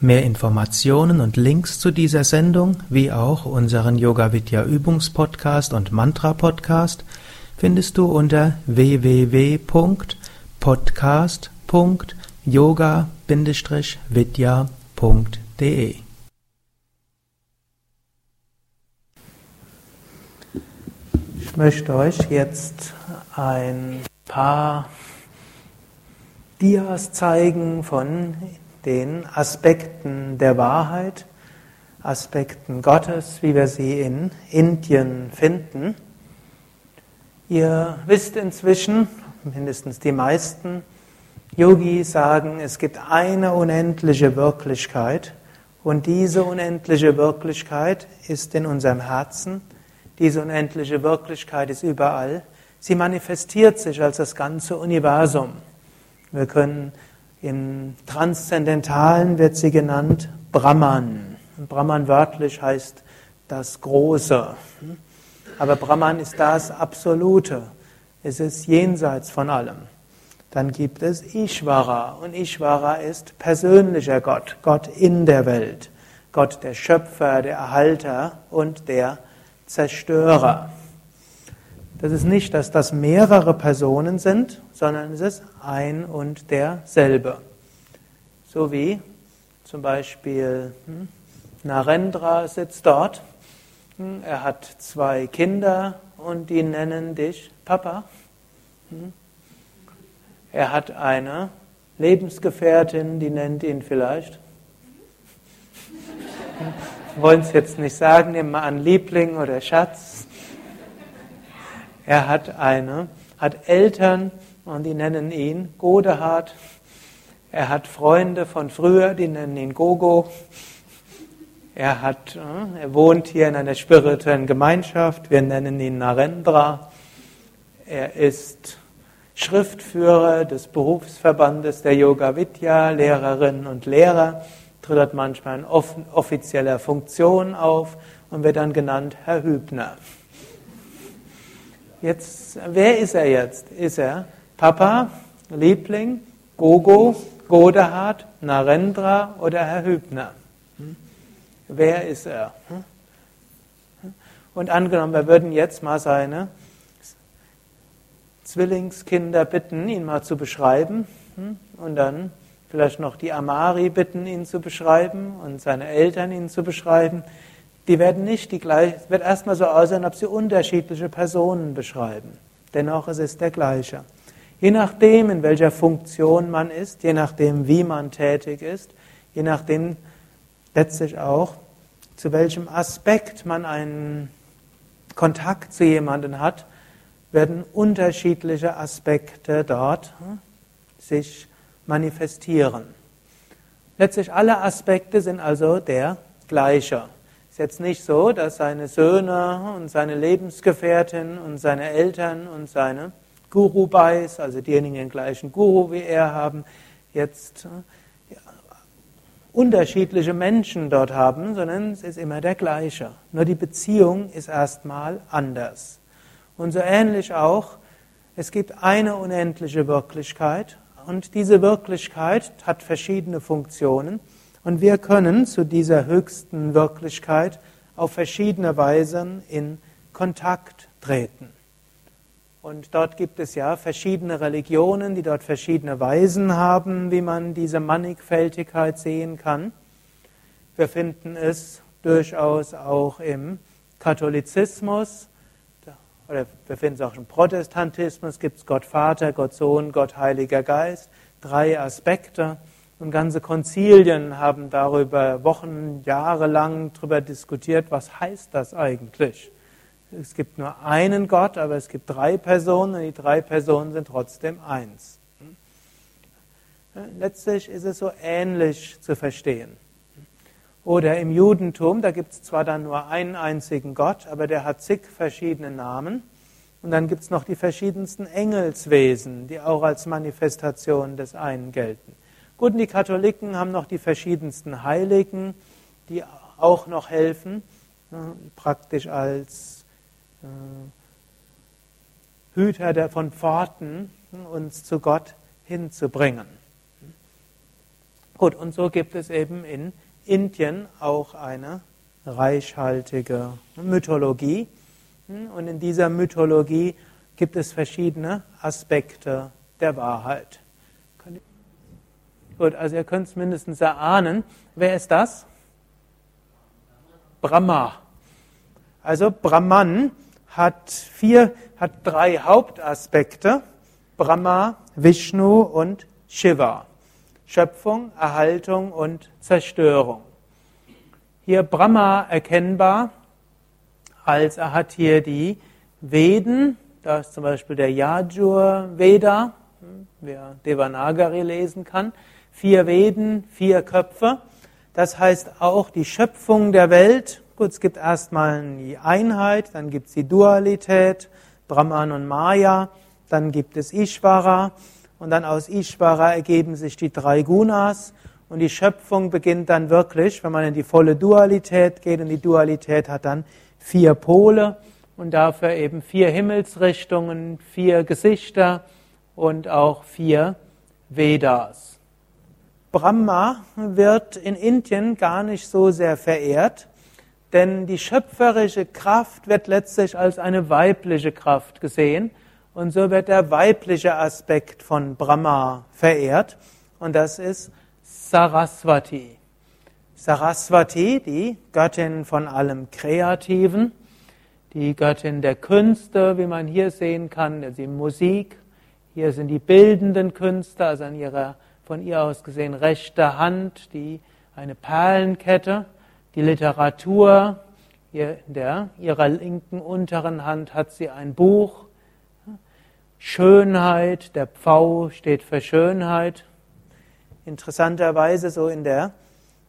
Mehr Informationen und Links zu dieser Sendung, wie auch unseren Yoga Vidya Übungspodcast und Mantra Podcast findest du unter www.podcast.yoga-vidya.de. Ich möchte euch jetzt ein paar Dias zeigen von den Aspekten der Wahrheit, Aspekten Gottes, wie wir sie in Indien finden. Ihr wisst inzwischen, mindestens die meisten, Yogis sagen, es gibt eine unendliche Wirklichkeit und diese unendliche Wirklichkeit ist in unserem Herzen, diese unendliche Wirklichkeit ist überall, sie manifestiert sich als das ganze Universum. Wir können im Transzendentalen wird sie genannt Brahman. Brahman wörtlich heißt das Große. Aber Brahman ist das Absolute. Es ist jenseits von allem. Dann gibt es Ishvara und Ishvara ist persönlicher Gott, Gott in der Welt, Gott der Schöpfer, der Erhalter und der Zerstörer. Das ist nicht, dass das mehrere Personen sind, sondern es ist ein und derselbe. So wie zum Beispiel hm, Narendra sitzt dort, hm, er hat zwei Kinder und die nennen dich Papa. Hm. Er hat eine Lebensgefährtin, die nennt ihn vielleicht. Wollen es jetzt nicht sagen, nehmen wir an Liebling oder Schatz. Er hat eine, hat Eltern und die nennen ihn Godehard. Er hat Freunde von früher, die nennen ihn Gogo. Er hat, äh, er wohnt hier in einer spirituellen Gemeinschaft. Wir nennen ihn Narendra. Er ist Schriftführer des Berufsverbandes der Yoga Vidya, Lehrerinnen und Lehrer, tritt manchmal in offizieller Funktion auf und wird dann genannt Herr Hübner. Jetzt, wer ist er jetzt? Ist er Papa, Liebling, Gogo, Godehard, Narendra oder Herr Hübner? Hm? Wer ist er? Hm? Und angenommen, wir würden jetzt mal seine Zwillingskinder bitten, ihn mal zu beschreiben hm? und dann vielleicht noch die Amari bitten, ihn zu beschreiben und seine Eltern ihn zu beschreiben die werden nicht die gleiche, es wird erstmal so aussehen, ob sie unterschiedliche Personen beschreiben. Dennoch es ist der gleiche. Je nachdem, in welcher Funktion man ist, je nachdem, wie man tätig ist, je nachdem letztlich auch, zu welchem Aspekt man einen Kontakt zu jemandem hat, werden unterschiedliche Aspekte dort hm, sich manifestieren. Letztlich alle Aspekte sind also der gleiche ist jetzt nicht so, dass seine Söhne und seine Lebensgefährtin und seine Eltern und seine Guru-Bais, also diejenigen, die den gleichen Guru wie er haben, jetzt ja, unterschiedliche Menschen dort haben, sondern es ist immer der gleiche. Nur die Beziehung ist erstmal anders. Und so ähnlich auch, es gibt eine unendliche Wirklichkeit und diese Wirklichkeit hat verschiedene Funktionen. Und wir können zu dieser höchsten Wirklichkeit auf verschiedene Weisen in Kontakt treten. Und dort gibt es ja verschiedene Religionen, die dort verschiedene Weisen haben, wie man diese Mannigfältigkeit sehen kann. Wir finden es durchaus auch im Katholizismus, oder wir finden es auch im Protestantismus, gibt es Gott Vater, Gott Sohn, Gott Heiliger Geist, drei Aspekte. Und ganze Konzilien haben darüber Wochen, Jahre lang darüber diskutiert, was heißt das eigentlich? Es gibt nur einen Gott, aber es gibt drei Personen und die drei Personen sind trotzdem eins. Letztlich ist es so ähnlich zu verstehen. Oder im Judentum, da gibt es zwar dann nur einen einzigen Gott, aber der hat zig verschiedene Namen. Und dann gibt es noch die verschiedensten Engelswesen, die auch als Manifestation des einen gelten. Gut, und die Katholiken haben noch die verschiedensten Heiligen, die auch noch helfen, praktisch als äh, Hüter von Pforten uns zu Gott hinzubringen. Gut, und so gibt es eben in Indien auch eine reichhaltige Mythologie. Und in dieser Mythologie gibt es verschiedene Aspekte der Wahrheit. Gut, also ihr könnt es mindestens erahnen. Wer ist das? Brahma. Also Brahman hat vier, hat drei Hauptaspekte. Brahma, Vishnu und Shiva. Schöpfung, Erhaltung und Zerstörung. Hier Brahma erkennbar, als er hat hier die Veden, da ist zum Beispiel der Yajur Veda, wer Devanagari lesen kann, vier Veden, vier Köpfe. Das heißt auch die Schöpfung der Welt. Gut, es gibt erstmal die Einheit, dann gibt es die Dualität, Brahman und Maya, dann gibt es Ishvara, und dann aus Ishvara ergeben sich die drei Gunas und die Schöpfung beginnt dann wirklich, wenn man in die volle Dualität geht und die Dualität hat dann vier Pole und dafür eben vier Himmelsrichtungen, vier Gesichter und auch vier Vedas. Brahma wird in Indien gar nicht so sehr verehrt, denn die schöpferische Kraft wird letztlich als eine weibliche Kraft gesehen und so wird der weibliche Aspekt von Brahma verehrt. Und das ist Saraswati. Saraswati, die Göttin von allem Kreativen, die Göttin der Künste, wie man hier sehen kann, also die Musik. Hier sind die bildenden Künste, also an ihrer von ihr aus gesehen rechter Hand, die eine Perlenkette, die Literatur, in der, ihrer linken unteren Hand hat sie ein Buch, Schönheit, der Pfau steht für Schönheit. Interessanterweise so in der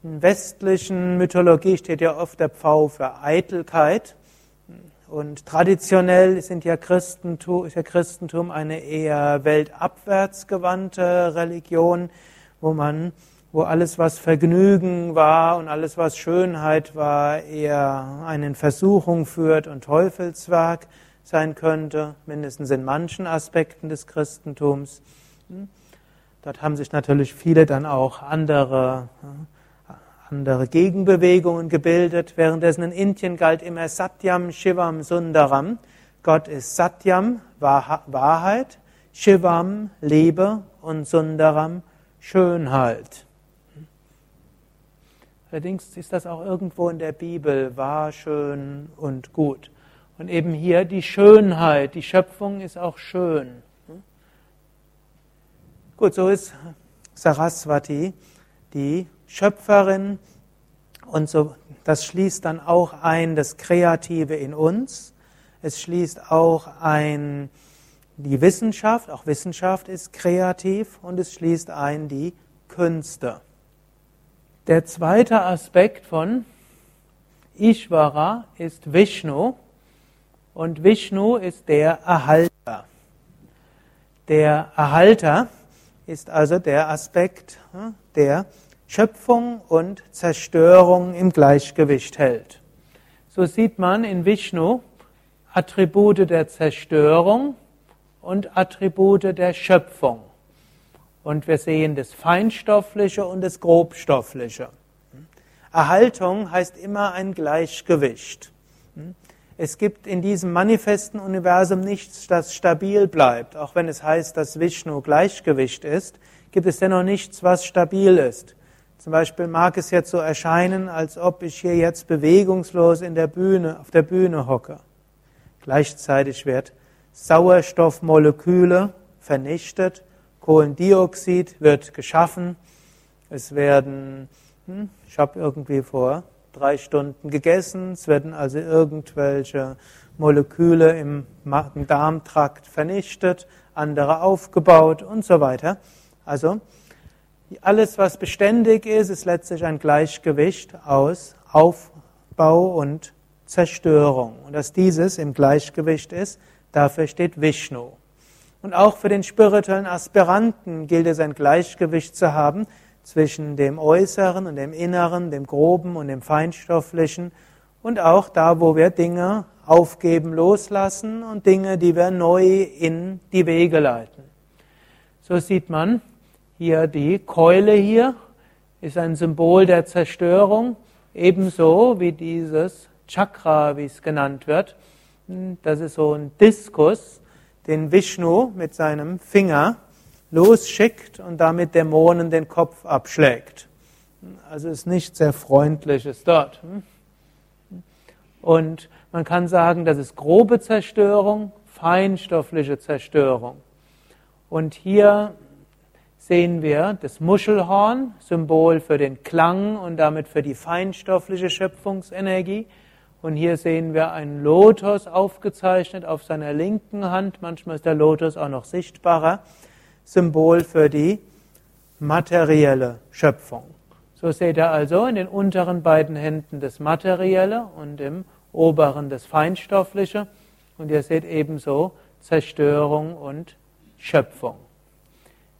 westlichen Mythologie steht ja oft der Pfau für Eitelkeit. Und traditionell sind ja Christentum, ist ja Christentum eine eher weltabwärts gewandte Religion, wo man, wo alles, was Vergnügen war und alles, was Schönheit war, eher eine Versuchung führt und Teufelswerk sein könnte, mindestens in manchen Aspekten des Christentums. Hm? Dort haben sich natürlich viele dann auch andere, andere Gegenbewegungen gebildet. Währenddessen in Indien galt immer Satyam, Shivam, Sundaram. Gott ist Satyam, Wahrheit, Shivam, Liebe und Sundaram, Schönheit. Allerdings ist das auch irgendwo in der Bibel wahr, schön und gut. Und eben hier die Schönheit, die Schöpfung ist auch schön. Gut, so ist Saraswati die Schöpferin und so, das schließt dann auch ein das Kreative in uns. Es schließt auch ein die Wissenschaft, auch Wissenschaft ist kreativ und es schließt ein die Künste. Der zweite Aspekt von Ishvara ist Vishnu und Vishnu ist der Erhalter. Der Erhalter ist also der Aspekt, hm, der Schöpfung und Zerstörung im Gleichgewicht hält. So sieht man in Vishnu Attribute der Zerstörung und Attribute der Schöpfung. Und wir sehen das Feinstoffliche und das Grobstoffliche. Erhaltung heißt immer ein Gleichgewicht. Es gibt in diesem manifesten Universum nichts, das stabil bleibt. Auch wenn es heißt, dass Vishnu Gleichgewicht ist, gibt es dennoch nichts, was stabil ist. Zum Beispiel mag es jetzt so erscheinen, als ob ich hier jetzt bewegungslos in der Bühne, auf der Bühne hocke. Gleichzeitig wird Sauerstoffmoleküle vernichtet, Kohlendioxid wird geschaffen, es werden, hm, ich habe irgendwie vor drei Stunden gegessen, es werden also irgendwelche Moleküle im Magen-Darm-Trakt vernichtet, andere aufgebaut und so weiter. Also alles, was beständig ist, ist letztlich ein Gleichgewicht aus Aufbau und Zerstörung. Und dass dieses im Gleichgewicht ist, dafür steht Vishnu. Und auch für den spirituellen Aspiranten gilt es, ein Gleichgewicht zu haben zwischen dem Äußeren und dem Inneren, dem Groben und dem Feinstofflichen und auch da, wo wir Dinge aufgeben, loslassen und Dinge, die wir neu in die Wege leiten. So sieht man hier die Keule hier, ist ein Symbol der Zerstörung, ebenso wie dieses Chakra, wie es genannt wird. Das ist so ein Diskus, den Vishnu mit seinem Finger losschickt und damit Dämonen den Kopf abschlägt. Also ist nicht sehr freundliches dort. Und man kann sagen, das ist grobe Zerstörung, feinstoffliche Zerstörung. Und hier sehen wir das Muschelhorn, Symbol für den Klang und damit für die feinstoffliche Schöpfungsenergie. Und hier sehen wir einen Lotus aufgezeichnet auf seiner linken Hand. Manchmal ist der Lotus auch noch sichtbarer. Symbol für die materielle Schöpfung. So seht ihr also in den unteren beiden Händen das Materielle und im oberen das Feinstoffliche. Und ihr seht ebenso Zerstörung und Schöpfung.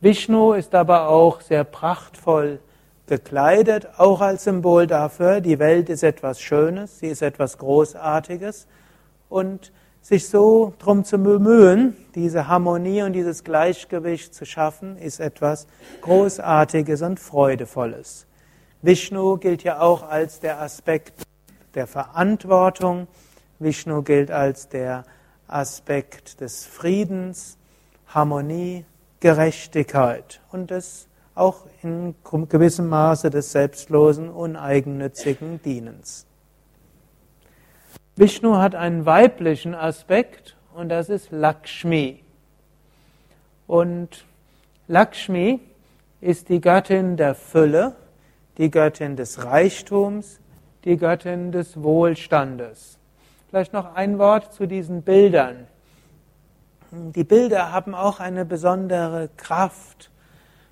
Vishnu ist aber auch sehr prachtvoll gekleidet, auch als Symbol dafür, die Welt ist etwas Schönes, sie ist etwas Großartiges. Und sich so darum zu bemühen, diese Harmonie und dieses Gleichgewicht zu schaffen, ist etwas Großartiges und Freudevolles. Vishnu gilt ja auch als der Aspekt der Verantwortung, Vishnu gilt als der Aspekt des Friedens, Harmonie, Gerechtigkeit und des auch in gewissem Maße des selbstlosen, uneigennützigen Dienens. Vishnu hat einen weiblichen Aspekt und das ist Lakshmi. Und Lakshmi ist die Göttin der Fülle, die Göttin des Reichtums, die Göttin des Wohlstandes. Vielleicht noch ein Wort zu diesen Bildern. Die Bilder haben auch eine besondere Kraft.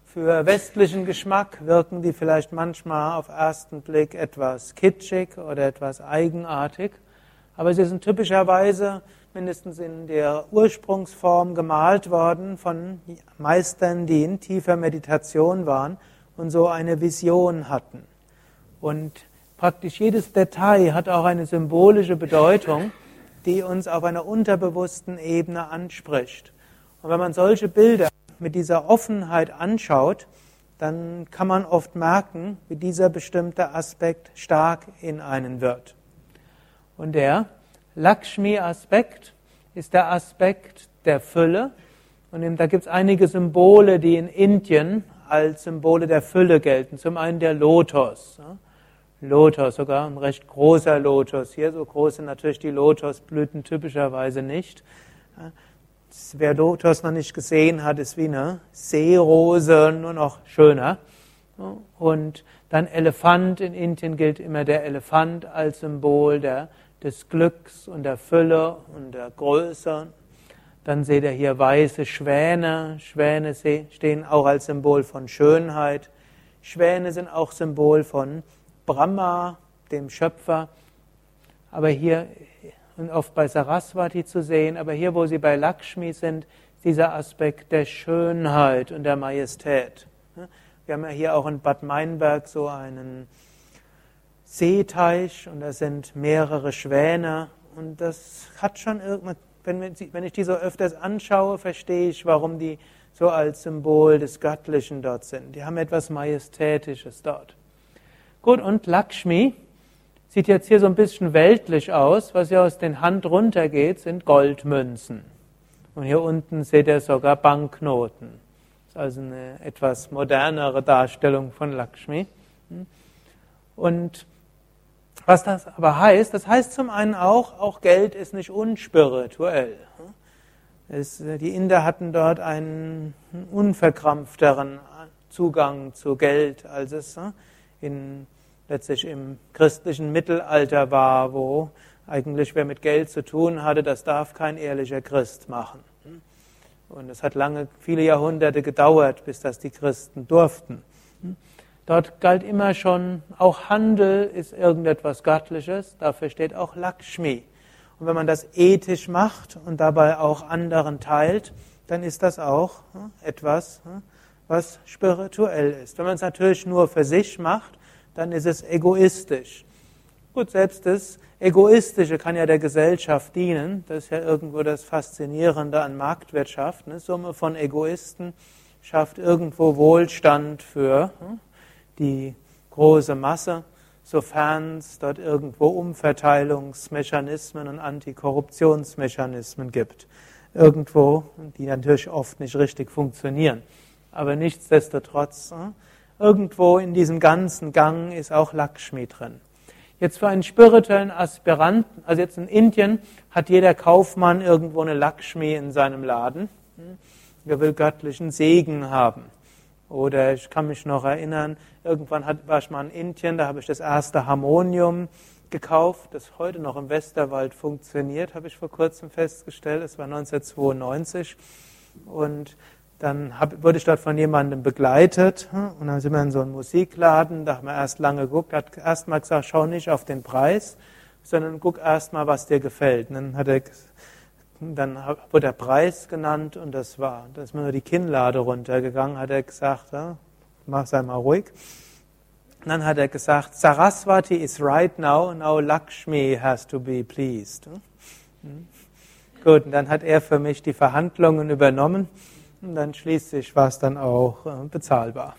Für westlichen Geschmack wirken die vielleicht manchmal auf ersten Blick etwas kitschig oder etwas eigenartig, aber sie sind typischerweise mindestens in der Ursprungsform gemalt worden von Meistern, die in tiefer Meditation waren und so eine Vision hatten. Und praktisch jedes Detail hat auch eine symbolische Bedeutung, die uns auf einer unterbewussten Ebene anspricht. Und wenn man solche Bilder mit dieser Offenheit anschaut, dann kann man oft merken, wie dieser bestimmte Aspekt stark in einen wird. Und der Lakshmi-Aspekt ist der Aspekt der Fülle. Und da gibt es einige Symbole, die in Indien als Symbole der Fülle gelten. Zum einen der Lotus. Lotus, sogar ein recht großer Lotus. Hier so groß sind natürlich die Lotusblüten typischerweise nicht. Wer Lotus noch nicht gesehen hat, ist wie eine Seerose, nur noch schöner. Und dann Elefant. In Indien gilt immer der Elefant als Symbol der, des Glücks und der Fülle und der Größe. Dann seht ihr hier weiße Schwäne. Schwäne stehen auch als Symbol von Schönheit. Schwäne sind auch Symbol von Brahma, dem Schöpfer. Aber hier, und oft bei Saraswati zu sehen, aber hier, wo sie bei Lakshmi sind, dieser Aspekt der Schönheit und der Majestät. Wir haben ja hier auch in Bad Meinberg so einen Seeteich und da sind mehrere Schwäne und das hat schon irgendwas wenn, wenn ich die so öfters anschaue, verstehe ich, warum die so als Symbol des Göttlichen dort sind. Die haben etwas Majestätisches dort. Gut, und Lakshmi sieht jetzt hier so ein bisschen weltlich aus. Was hier aus den Hand runtergeht, sind Goldmünzen. Und hier unten seht ihr sogar Banknoten. Das ist also eine etwas modernere Darstellung von Lakshmi. Und was das aber heißt, das heißt zum einen auch, auch Geld ist nicht unspirituell. Es, die Inder hatten dort einen unverkrampfteren Zugang zu Geld, als es in, letztlich im christlichen Mittelalter war, wo eigentlich wer mit Geld zu tun hatte, das darf kein ehrlicher Christ machen. Und es hat lange, viele Jahrhunderte gedauert, bis das die Christen durften. Dort galt immer schon, auch Handel ist irgendetwas Göttliches, dafür steht auch Lakshmi. Und wenn man das ethisch macht und dabei auch anderen teilt, dann ist das auch hm, etwas, hm, was spirituell ist. Wenn man es natürlich nur für sich macht, dann ist es egoistisch. Gut, selbst das Egoistische kann ja der Gesellschaft dienen. Das ist ja irgendwo das Faszinierende an Marktwirtschaft. Eine Summe von Egoisten schafft irgendwo Wohlstand für hm, die große Masse sofern es dort irgendwo Umverteilungsmechanismen und Antikorruptionsmechanismen gibt. Irgendwo, die natürlich oft nicht richtig funktionieren. Aber nichtsdestotrotz, äh, irgendwo in diesem ganzen Gang ist auch Lakshmi drin. Jetzt für einen spirituellen Aspiranten, also jetzt in Indien hat jeder Kaufmann irgendwo eine Lakshmi in seinem Laden. Er will göttlichen Segen haben. Oder ich kann mich noch erinnern, irgendwann war ich mal in Indien, da habe ich das erste Harmonium gekauft, das heute noch im Westerwald funktioniert, habe ich vor kurzem festgestellt. Es war 1992. Und dann hab, wurde ich dort von jemandem begleitet und dann sind wir in so einen Musikladen, da haben wir erst lange geguckt, hat erst mal gesagt, schau nicht auf den Preis, sondern guck erst mal, was dir gefällt. Und dann hat er dann wurde der Preis genannt und das war, da ist mir nur die Kinnlade runtergegangen, hat er gesagt, ja, mach sei mal ruhig. Und dann hat er gesagt, Saraswati is right now, now Lakshmi has to be pleased. Hm? Gut, und dann hat er für mich die Verhandlungen übernommen und dann schließlich war es dann auch äh, bezahlbar.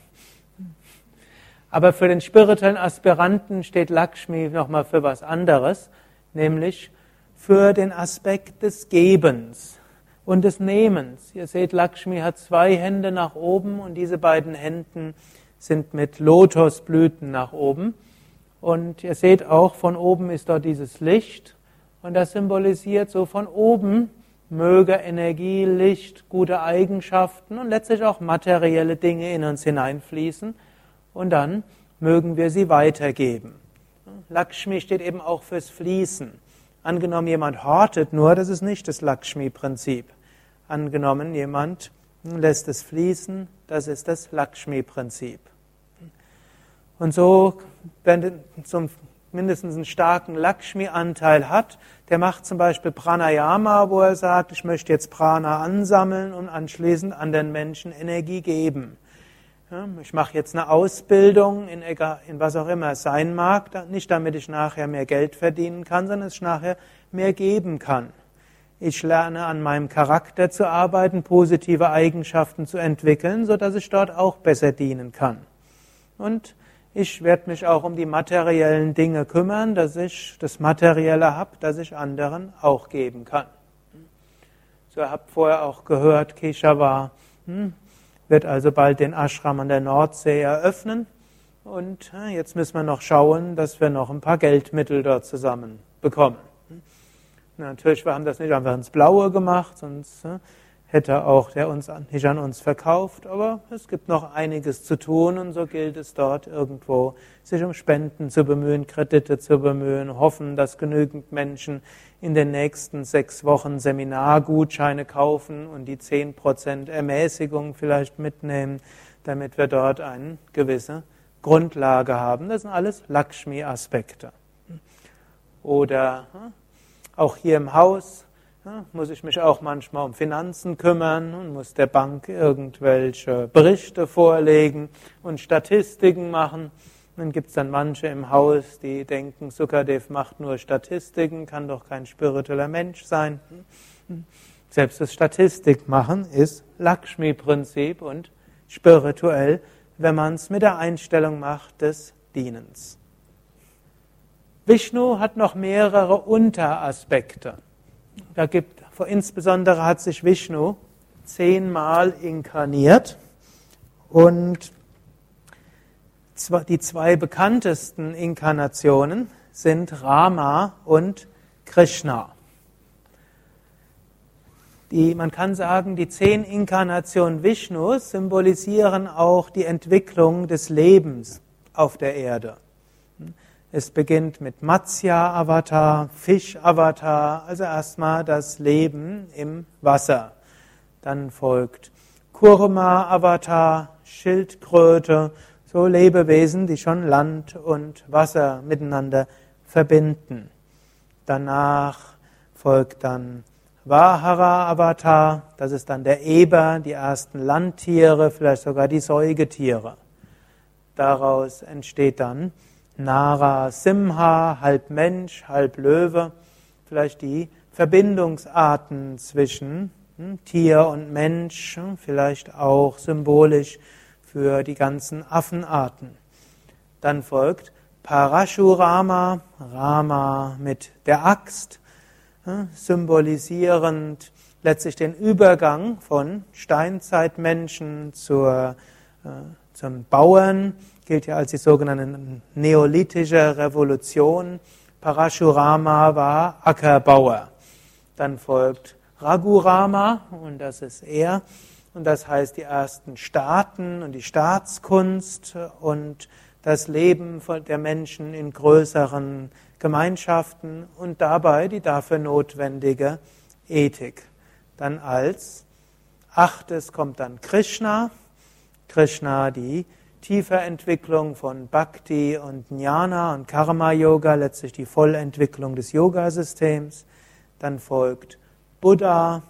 Aber für den spirituellen Aspiranten steht Lakshmi nochmal für was anderes, nämlich für den Aspekt des Gebens und des Nehmens. Ihr seht, Lakshmi hat zwei Hände nach oben und diese beiden Händen sind mit Lotosblüten nach oben. Und ihr seht auch, von oben ist dort dieses Licht und das symbolisiert so von oben möge Energie, Licht, gute Eigenschaften und letztlich auch materielle Dinge in uns hineinfließen und dann mögen wir sie weitergeben. Lakshmi steht eben auch fürs Fließen. Angenommen, jemand hortet nur, das ist nicht das Lakshmi-Prinzip. Angenommen, jemand lässt es fließen, das ist das Lakshmi-Prinzip. Und so, wenn zum mindestens einen starken Lakshmi-Anteil hat, der macht zum Beispiel Pranayama, wo er sagt, ich möchte jetzt Prana ansammeln und anschließend an den Menschen Energie geben. Ich mache jetzt eine Ausbildung in, in, was auch immer es sein mag, nicht damit ich nachher mehr Geld verdienen kann, sondern dass ich nachher mehr geben kann. Ich lerne an meinem Charakter zu arbeiten, positive Eigenschaften zu entwickeln, so dass ich dort auch besser dienen kann. Und ich werde mich auch um die materiellen Dinge kümmern, dass ich das Materielle habe, das ich anderen auch geben kann. So, ihr habt vorher auch gehört, Keshavar, hm, wird also bald den Ashram an der Nordsee eröffnen. Und äh, jetzt müssen wir noch schauen, dass wir noch ein paar Geldmittel dort zusammen bekommen. Natürlich, wir haben das nicht einfach ins Blaue gemacht, sonst äh, hätte auch der uns nicht an uns verkauft, aber es gibt noch einiges zu tun und so gilt es dort irgendwo, sich um Spenden zu bemühen, Kredite zu bemühen, hoffen, dass genügend Menschen in den nächsten sechs Wochen Seminargutscheine kaufen und die zehn Prozent Ermäßigung vielleicht mitnehmen, damit wir dort eine gewisse Grundlage haben. Das sind alles Lakshmi-Aspekte. Oder hm, auch hier im Haus muss ich mich auch manchmal um Finanzen kümmern und muss der Bank irgendwelche Berichte vorlegen und Statistiken machen. Dann gibt es dann manche im Haus, die denken, Sukadev macht nur Statistiken, kann doch kein spiritueller Mensch sein. Selbst das Statistik machen ist Lakshmi-Prinzip und spirituell, wenn man es mit der Einstellung macht des Dienens. Vishnu hat noch mehrere Unteraspekte. Da gibt, insbesondere hat sich Vishnu zehnmal inkarniert und die zwei bekanntesten Inkarnationen sind Rama und Krishna. Die, man kann sagen, die zehn Inkarnationen Vishnus symbolisieren auch die Entwicklung des Lebens auf der Erde. Es beginnt mit Matsya-Avatar, Fisch-Avatar, also erstmal das Leben im Wasser. Dann folgt Kurma-Avatar, Schildkröte, So Lebewesen, die schon Land und Wasser miteinander verbinden. Danach folgt dann Vahara Avatar, das ist dann der Eber, die ersten Landtiere, vielleicht sogar die Säugetiere. Daraus entsteht dann Nara Simha, halb Mensch, halb Löwe, vielleicht die Verbindungsarten zwischen hm, Tier und Mensch, hm, vielleicht auch symbolisch für die ganzen Affenarten. Dann folgt Parashurama, Rama mit der Axt, hm, symbolisierend letztlich den Übergang von Steinzeitmenschen zur, äh, zum Bauern, gilt ja als die sogenannte neolithische Revolution. Parashurama war Ackerbauer. Dann folgt Raghurama und das ist er. Und das heißt die ersten Staaten und die Staatskunst und das Leben der Menschen in größeren Gemeinschaften und dabei die dafür notwendige Ethik. Dann als achtes kommt dann Krishna. Krishna, die tiefe Entwicklung von Bhakti und Jnana und Karma Yoga, letztlich die Vollentwicklung des Yoga-Systems. Dann folgt Buddha,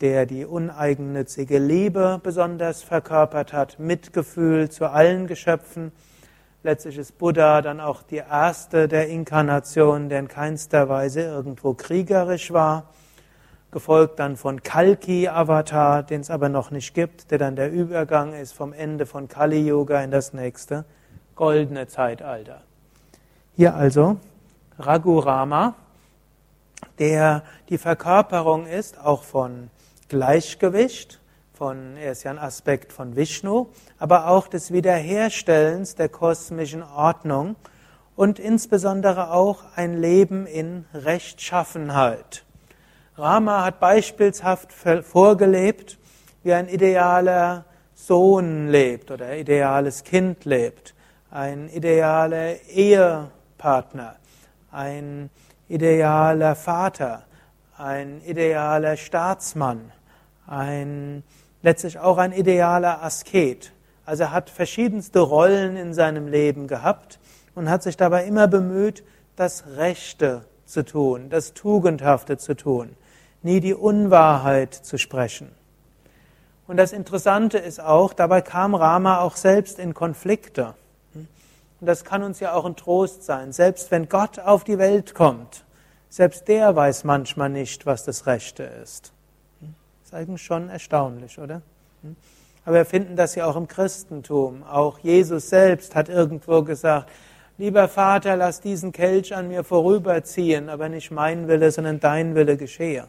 der die uneigennützige Liebe besonders verkörpert hat, Mitgefühl zu allen Geschöpfen. Letztlich ist Buddha dann auch die erste der Inkarnationen, der in keinster Weise irgendwo kriegerisch war. Gefolgt dann von Kalki Avatar, den es aber noch nicht gibt, der dann der Übergang ist vom Ende von Kali Yoga in das nächste goldene Zeitalter. Hier also Raghurama, der die Verkörperung ist, auch von Gleichgewicht, von, er ist ja ein Aspekt von Vishnu, aber auch des Wiederherstellens der kosmischen Ordnung und insbesondere auch ein Leben in Rechtschaffenheit. Rama hat beispielshaft vorgelebt, wie ein idealer Sohn lebt oder ein ideales Kind lebt, ein idealer Ehepartner, ein idealer Vater, ein idealer Staatsmann, ein, letztlich auch ein idealer Asket. Also er hat verschiedenste Rollen in seinem Leben gehabt und hat sich dabei immer bemüht, das Rechte zu tun, das Tugendhafte zu tun, nie die Unwahrheit zu sprechen. Und das Interessante ist auch, dabei kam Rama auch selbst in Konflikte. Und das kann uns ja auch ein Trost sein. Selbst wenn Gott auf die Welt kommt, selbst der weiß manchmal nicht, was das Rechte ist. Das ist eigentlich schon erstaunlich, oder? Aber wir finden das ja auch im Christentum. Auch Jesus selbst hat irgendwo gesagt, lieber Vater, lass diesen Kelch an mir vorüberziehen, aber nicht mein Wille, sondern dein Wille geschehe.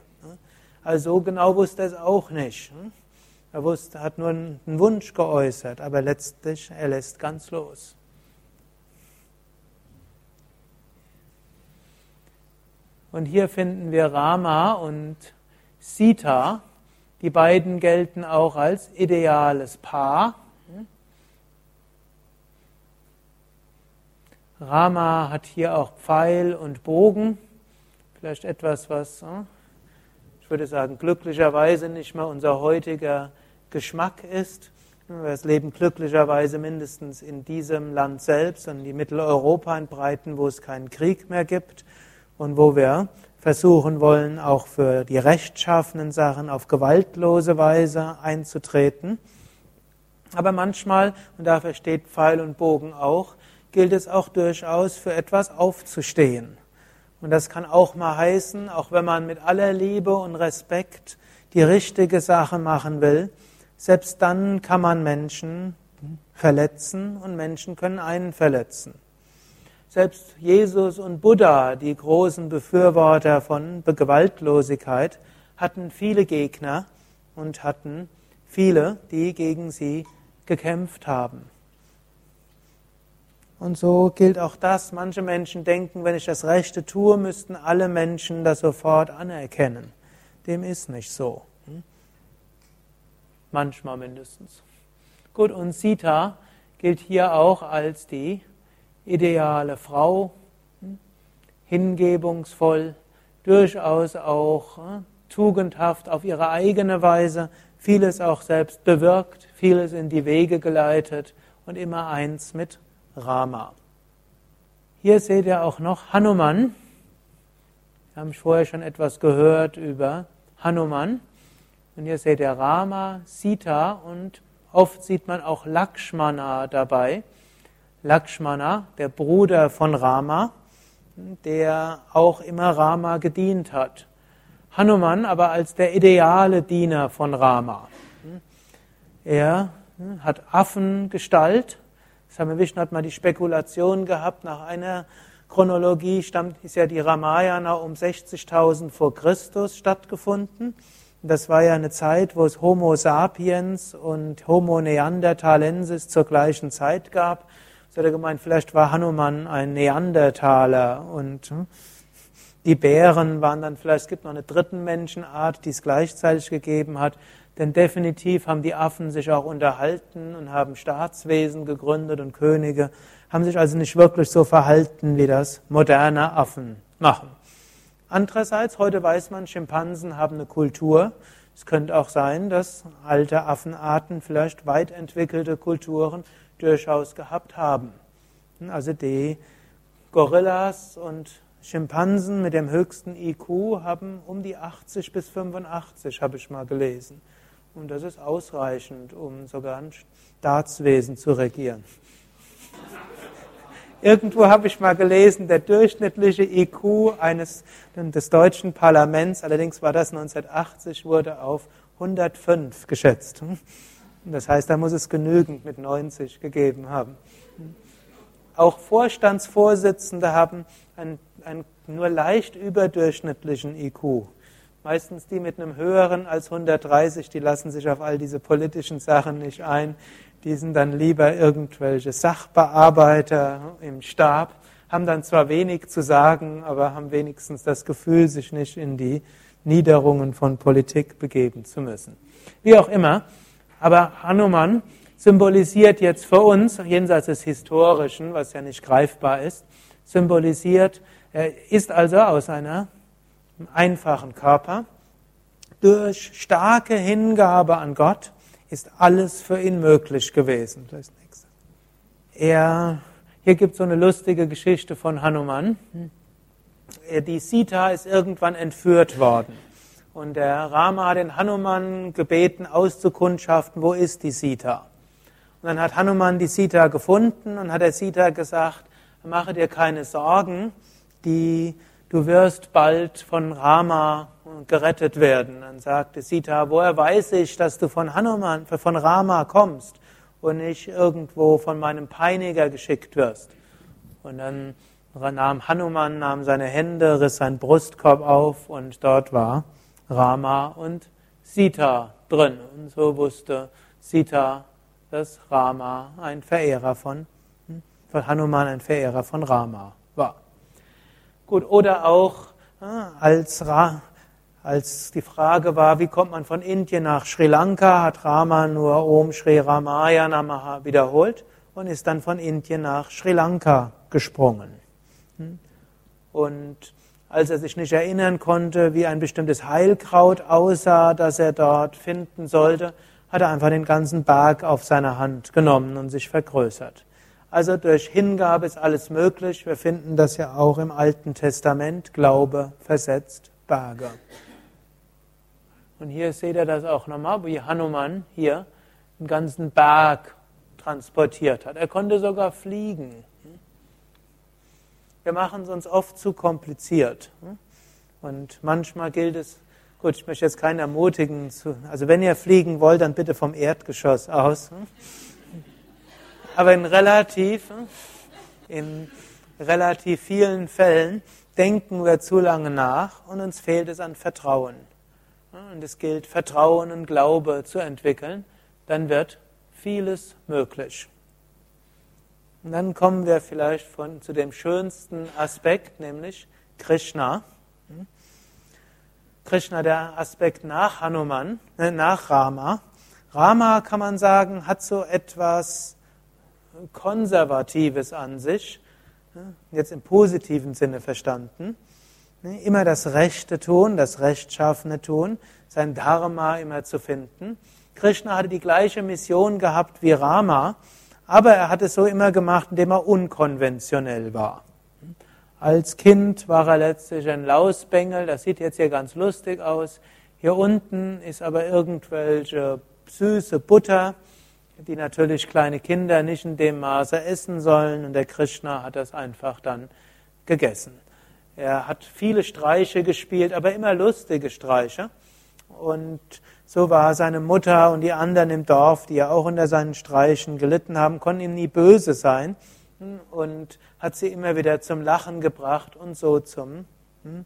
Also so genau wusste er es auch nicht. Er wusste, hat nur einen Wunsch geäußert, aber letztlich, er lässt ganz los. Und hier finden wir Rama und Sita. Die beiden gelten auch als ideales Paar. Rama hat hier auch Pfeil und Bogen. Vielleicht etwas, was, hm, ich würde sagen, glücklicherweise nicht mehr unser heutiger Geschmack ist. Wir leben glücklicherweise mindestens in diesem Land selbst und in Mitteleuropa in Breiten, wo es keinen Krieg mehr gibt und wo wir versuchen wollen, auch für die rechtschaffenen Sachen auf gewaltlose Weise einzutreten. Aber manchmal, und dafür steht Pfeil und Bogen auch, gilt es auch durchaus für etwas aufzustehen. Und das kann auch mal heißen, auch wenn man mit aller Liebe und Respekt die richtige Sache machen will, selbst dann kann man Menschen verletzen und Menschen können einen verletzen. Selbst Jesus und Buddha, die großen Befürworter von Gewaltlosigkeit, hatten viele Gegner und hatten viele, die gegen sie gekämpft haben. Und so gilt auch das. Manche Menschen denken, wenn ich das Rechte tue, müssten alle Menschen das sofort anerkennen. Dem ist nicht so. Hm? Manchmal mindestens. Gut, und Sita gilt hier auch als die ideale Frau, hm, hingebungsvoll, durchaus auch hm, tugendhaft auf ihre eigene Weise, vieles auch selbst bewirkt, vieles in die Wege geleitet und immer eins mit Rama. Hier seht ihr auch noch Hanuman. Wir haben vorher schon etwas gehört über Hanuman. Und hier seht ihr Rama, Sita und oft sieht man auch Lakshmana dabei. Lakshmana, der Bruder von Rama, der auch immer Rama gedient hat. Hanuman aber als der ideale Diener von Rama. Er hat Affengestalt. Same Vishnu hat mal die Spekulation gehabt, nach einer Chronologie stammt, ist ja die Ramayana um 60.000 vor Christus stattgefunden. Das war ja eine Zeit, wo es Homo sapiens und Homo neanderthalensis zur gleichen Zeit gab. So hat er gemeint, vielleicht war Hanuman ein Neandertaler und hm, die Bären waren dann vielleicht, es gibt noch eine dritten Menschenart, die es gleichzeitig gegeben hat. Denn definitiv haben die Affen sich auch unterhalten und haben Staatswesen gegründet und Könige, haben sich also nicht wirklich so verhalten, wie das moderne Affen machen. Andererseits, heute weiß man, Schimpansen haben eine Kultur. Es könnte auch sein, dass alte Affenarten vielleicht weit entwickelte Kulturen durchaus gehabt haben. Also die Gorillas und Schimpansen mit dem höchsten IQ haben um die 80 bis 85, habe ich mal gelesen. Und das ist ausreichend, um sogar ein Staatswesen zu regieren. Irgendwo habe ich mal gelesen, der durchschnittliche IQ eines, des deutschen Parlaments, allerdings war das 1980, wurde auf 105 geschätzt. Das heißt, da muss es genügend mit 90 gegeben haben. Auch Vorstandsvorsitzende haben einen, einen nur leicht überdurchschnittlichen IQ. Meistens die mit einem höheren als 130, die lassen sich auf all diese politischen Sachen nicht ein. Die sind dann lieber irgendwelche Sachbearbeiter im Stab, haben dann zwar wenig zu sagen, aber haben wenigstens das Gefühl, sich nicht in die Niederungen von Politik begeben zu müssen. Wie auch immer, aber Hanuman symbolisiert jetzt für uns, jenseits des Historischen, was ja nicht greifbar ist, symbolisiert, er ist also aus einer einfachen Körper. Durch starke Hingabe an Gott ist alles für ihn möglich gewesen. Er, hier gibt es so eine lustige Geschichte von Hanuman. Die Sita ist irgendwann entführt worden. Und der Rama hat den Hanuman gebeten, auszukundschaften, wo ist die Sita. Und dann hat Hanuman die Sita gefunden und hat der Sita gesagt, mache dir keine Sorgen, die du wirst bald von Rama gerettet werden. Dann sagte Sita, woher weiß ich, dass du von Hanuman, von Rama kommst und nicht irgendwo von meinem Peiniger geschickt wirst? Und dann nahm Hanuman, nahm seine Hände, riss seinen Brustkorb auf und dort war Rama und Sita drin. Und so wusste Sita, dass Rama ein Verehrer von, von hm, Hanuman ein Verehrer von Rama war. Gut, oder auch als, als die Frage war, wie kommt man von Indien nach Sri Lanka, hat Rama nur Om Sri Ramaya Namaha wiederholt und ist dann von Indien nach Sri Lanka gesprungen. Hm? Und als er sich nicht erinnern konnte, wie ein bestimmtes Heilkraut aussah, das er dort finden sollte, hat er einfach den ganzen Berg auf seine Hand genommen und sich vergrößert. Also durch Hingabe ist alles möglich. Wir finden das ja auch im Alten Testament. Glaube versetzt Berge. Und hier seht ihr das auch nochmal, wie Hanuman hier einen ganzen Berg transportiert hat. Er konnte sogar fliegen. Wir machen es uns oft zu kompliziert. Und manchmal gilt es, gut, ich möchte jetzt keinen ermutigen, also wenn ihr fliegen wollt, dann bitte vom Erdgeschoss aus. Aber in relativ, in relativ vielen Fällen denken wir zu lange nach und uns fehlt es an Vertrauen. Und es gilt, Vertrauen und Glaube zu entwickeln, dann wird vieles möglich. Und dann kommen wir vielleicht von, zu dem schönsten Aspekt, nämlich Krishna. Krishna, der Aspekt nach Hanuman, äh, nach Rama. Rama, kann man sagen, hat so etwas Konservatives an sich, jetzt im positiven Sinne verstanden. Immer das Rechte tun, das Rechtschaffene tun, sein Dharma immer zu finden. Krishna hatte die gleiche Mission gehabt wie Rama, Aber er hat es so immer gemacht, indem er unkonventionell war. Als Kind war er letztlich ein Lausbengel, das sieht jetzt hier ganz lustig aus. Hier unten ist aber irgendwelche süße Butter, die natürlich kleine Kinder nicht in dem Maße essen sollen und der Krishna hat das einfach dann gegessen. Er hat viele Streiche gespielt, aber immer lustige Streiche. Und so war seine Mutter und die anderen im Dorf, die ja auch unter seinen Streichen gelitten haben, konnten ihm nie böse sein und hat sie immer wieder zum Lachen gebracht und so zum, hm,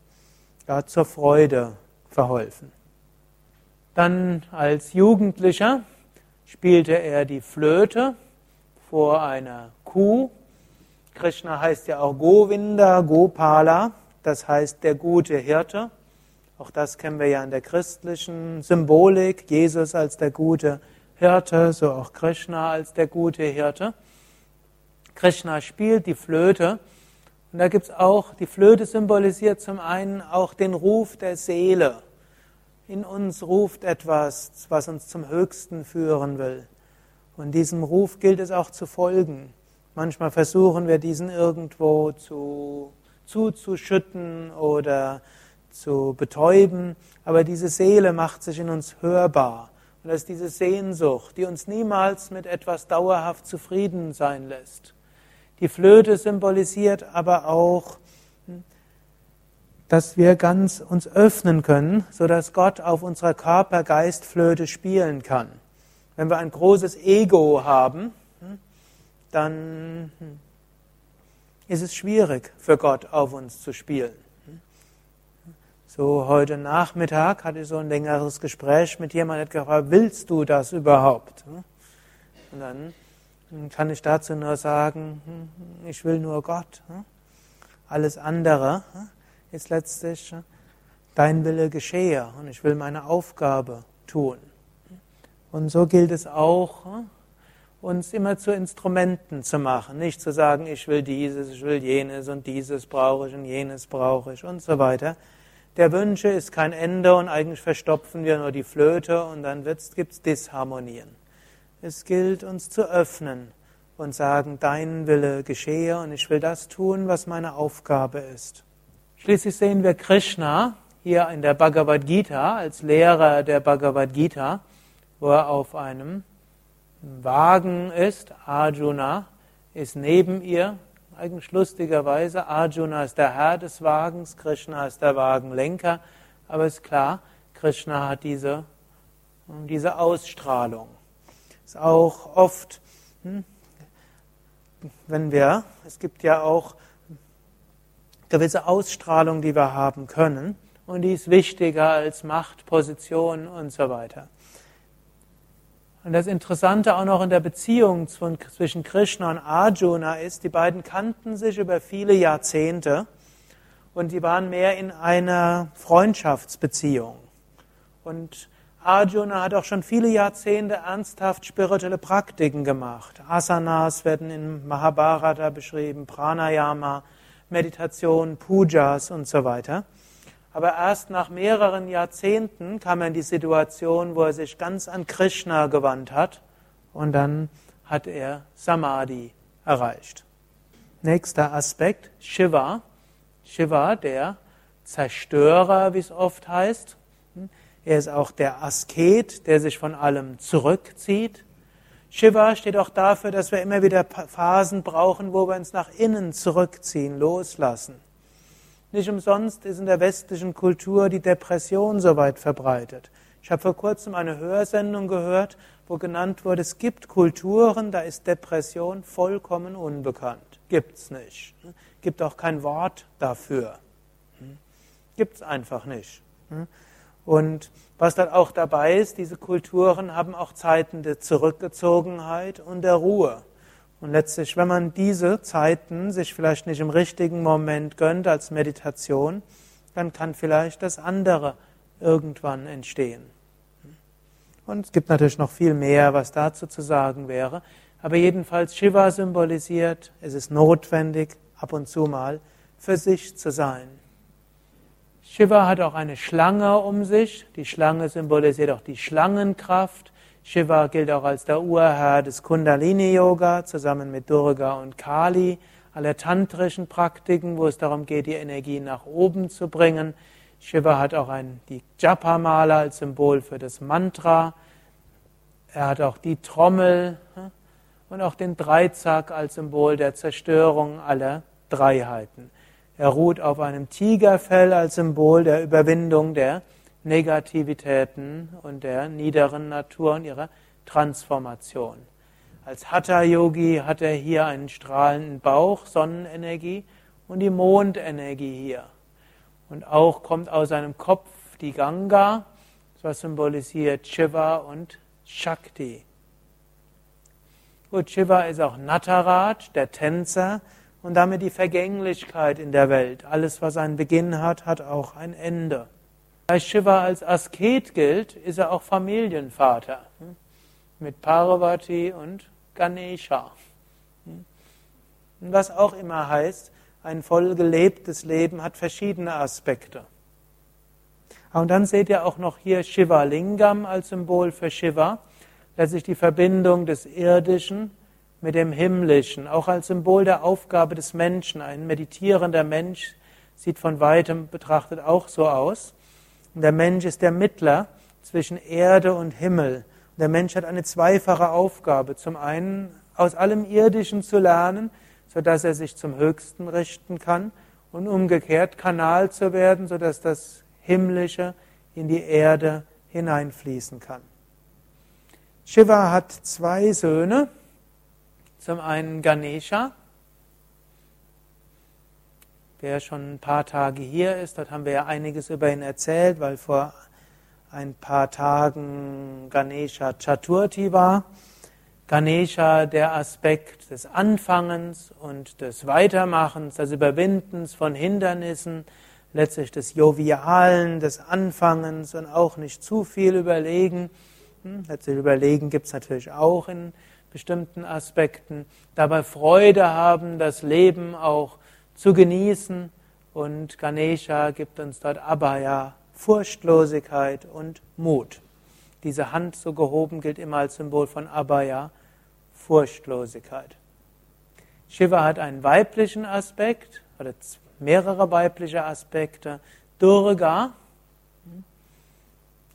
ja, zur Freude verholfen. Dann als Jugendlicher spielte er die Flöte vor einer Kuh. Krishna heißt ja auch Govinda, Gopala, das heißt der gute Hirte. Auch das kennen wir ja in der christlichen Symbolik. Jesus als der gute Hirte, so auch Krishna als der gute Hirte. Krishna spielt die Flöte. Und da gibt es auch, die Flöte symbolisiert zum einen auch den Ruf der Seele. In uns ruft etwas, was uns zum Höchsten führen will. Und diesem Ruf gilt es auch zu folgen. Manchmal versuchen wir diesen irgendwo zu, zuzuschütten oder zu betäuben, aber diese Seele macht sich in uns hörbar. Und das ist diese Sehnsucht, die uns niemals mit etwas dauerhaft zufrieden sein lässt. Die Flöte symbolisiert aber auch, dass wir ganz uns öffnen können, so dass Gott auf unserer Körper-Geist-Flöte spielen kann. Wenn wir ein großes Ego haben, dann ist es schwierig für Gott auf uns zu spielen. So heute Nachmittag hatte ich so ein längeres Gespräch mit jemandem, der gefragt, willst du das überhaupt? Und dann kann ich dazu nur sagen, ich will nur Gott. Alles andere ist letztlich dein Wille geschehe und ich will meine Aufgabe tun. Und so gilt es auch, uns immer zu Instrumenten zu machen, nicht zu sagen, ich will dieses, ich will jenes und dieses brauche ich und jenes brauche ich und so weiter. Der Wünsche ist kein Ende und eigentlich verstopfen wir nur die Flöte und dann gibt es Disharmonien. Es gilt, uns zu öffnen und sagen, dein Wille geschehe und ich will das tun, was meine Aufgabe ist. Schließlich sehen wir Krishna hier in der Bhagavad Gita als Lehrer der Bhagavad Gita, wo er auf einem Wagen ist. Arjuna ist neben ihr. Eigentlich lustigerweise, Arjuna ist der Herr des Wagens, Krishna ist der Wagenlenker. Aber ist klar, Krishna hat diese, diese Ausstrahlung ist auch oft, hm, wenn wir, es gibt ja auch gewisse Ausstrahlung, die wir haben können, und die ist wichtiger als Macht, Position und so weiter. Und das Interessante auch noch in der Beziehung zwischen Krishna und Arjuna ist, die beiden kannten sich über viele Jahrzehnte und die waren mehr in einer Freundschaftsbeziehung. Und Arjuna hat auch schon viele Jahrzehnte ernsthaft spirituelle Praktiken gemacht. Asanas werden in Mahabharata beschrieben, Pranayama, Meditation, Pujas und so weiter. Aber erst nach mehreren Jahrzehnten kam er in die Situation, wo er sich ganz an Krishna gewandt hat und dann hat er Samadhi erreicht. Nächster Aspekt, Shiva. Shiva, der Zerstörer, wie es oft heißt. Er ist auch der Asket, der sich von allem zurückzieht. Shiva steht auch dafür, dass wir immer wieder Phasen brauchen, wo wir uns nach innen zurückziehen, loslassen. Nicht umsonst ist in der westlichen Kultur die Depression so weit verbreitet. Ich habe vor kurzem eine Hörsendung gehört, wo genannt wurde, es gibt Kulturen, da ist Depression vollkommen unbekannt. Gibt's nicht. Gibt auch kein Wort dafür. Gibt's einfach nicht. Und was dann auch dabei ist, diese Kulturen haben auch Zeiten der Zurückgezogenheit und der Ruhe. Und letztlich, wenn man diese Zeiten sich vielleicht nicht im richtigen Moment gönnt als Meditation, dann kann vielleicht das andere irgendwann entstehen. Und es gibt natürlich noch viel mehr, was dazu zu sagen wäre. Aber jedenfalls Shiva symbolisiert, es ist notwendig, ab und zu mal für sich zu sein. Shiva hat auch eine Schlange um sich. Die Schlange symbolisiert auch die Schlangenkraft. Shiva gilt auch als der Urherr des Kundalini-Yoga, zusammen mit Durga und Kali, aller tantrischen Praktiken, wo es darum geht, die Energie nach oben zu bringen. Shiva hat auch ein, die Japa-Mala als Symbol für das Mantra. Er hat auch die Trommel hm, und auch den Dreizack als Symbol der Zerstörung aller Dreiheiten. Er ruht auf einem Tigerfell als Symbol der Überwindung der Negativitäten und der niederen Natur und ihrer Transformation. Als Hatha-Yogi hat er hier einen strahlenden Bauch, Sonnenenergie und die Mondenergie hier. Und auch kommt aus seinem Kopf die Ganga, was symbolisiert Shiva und Shakti. Gut, Shiva ist auch Nataraj, der Tänzer, und damit die Vergänglichkeit in der Welt. Alles, was einen Beginn hat, hat auch ein Ende. Da Shiva als Asket gilt, ist er auch Familienvater hm? mit Parvati und Ganesha. Hm? Was auch immer heißt, ein voll gelebtes Leben hat verschiedene Aspekte. Und dann seht ihr auch noch hier Shiva Lingam als Symbol für Shiva, letztlich die Verbindung des Irdischen mit dem Himmlischen, auch als Symbol der Aufgabe des Menschen. Ein meditierender Mensch sieht von weitem betrachtet auch so aus. Und der Mensch ist der Mittler zwischen Erde und Himmel. Und der Mensch hat eine zweifache Aufgabe. Zum einen aus allem Irdischen zu lernen, sodass er sich zum Höchsten richten kann und umgekehrt Kanal zu werden, sodass das Himmlische in die Erde hineinfließen kann. Shiva hat zwei Söhne, zum einen Ganesha, Wer schon ein paar Tage hier ist, dort haben wir ja einiges über ihn erzählt, weil vor ein paar Tagen Ganesha Chaturthi war. Ganesha der Aspekt des Anfangens und des Weitermachens, des Überwindens von Hindernissen, letztlich des Jovialen, des Anfangens und auch nicht zu viel überlegen. Hm, letztlich überlegen gibt es natürlich auch in bestimmten Aspekten, dabei Freude haben, das Leben auch zu genießen und Ganesha gibt uns dort Abhaya, Furchtlosigkeit und Mut. Diese Hand so gehoben gilt immer als Symbol von Abhaya, Furchtlosigkeit. Shiva hat einen weiblichen Aspekt oder mehrere weibliche Aspekte. Durga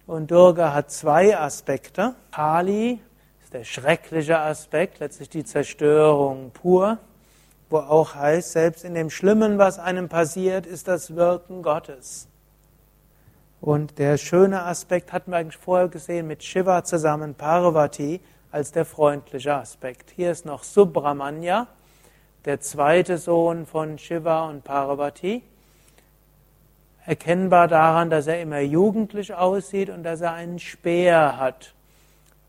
und Durga hat zwei Aspekte. Kali der schreckliche Aspekt, letztlich die Zerstörung pur, wo auch heißt, selbst in dem Schlimmen, was einem passiert, ist das Wirken Gottes. Und der schöne Aspekt hatten wir eigentlich vorher gesehen mit Shiva zusammen, Parvati, als der freundliche Aspekt. Hier ist noch Subramanya, der zweite Sohn von Shiva und Parvati. Erkennbar daran, dass er immer jugendlich aussieht und dass er einen Speer hat.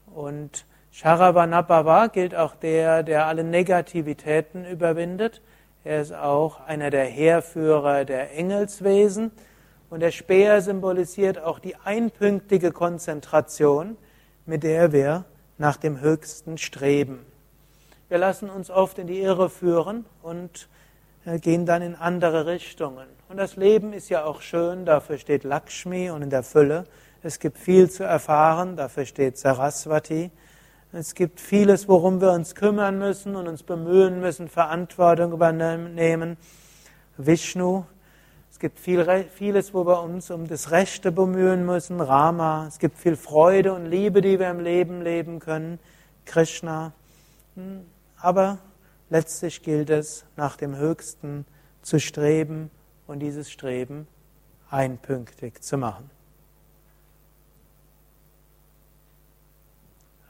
Und Sharavanabhava gilt auch der, der alle Negativitäten überwindet. Er ist auch einer der Heerführer der Engelswesen. Und der Speer symbolisiert auch die einpünktige Konzentration, mit der wir nach dem Höchsten streben. Wir lassen uns oft in die Irre führen und äh, gehen dann in andere Richtungen. Und das Leben ist ja auch schön, dafür steht Lakshmi und in der Fülle. Es gibt viel zu erfahren, dafür steht Saraswati. Es gibt vieles, worum wir uns kümmern müssen und uns bemühen müssen, Verantwortung übernehmen. Vishnu. Es gibt viel, vieles, wo wir uns um das Rechte bemühen müssen. Rama. Es gibt viel Freude und Liebe, die wir im Leben leben können. Krishna. Hm, aber letztlich gilt es, nach dem Höchsten zu streben und dieses Streben einpünktig zu machen.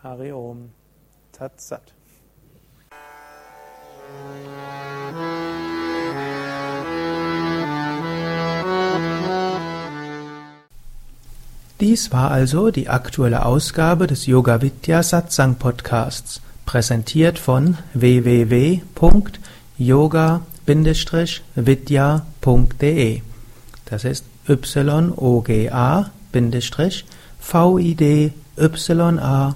Hari Om Tat Sat. Dies war also die aktuelle Ausgabe des Yoga Vidya Satsang Podcasts, präsentiert von www.yoga-vidya.de. Das ist y o g a v i d y a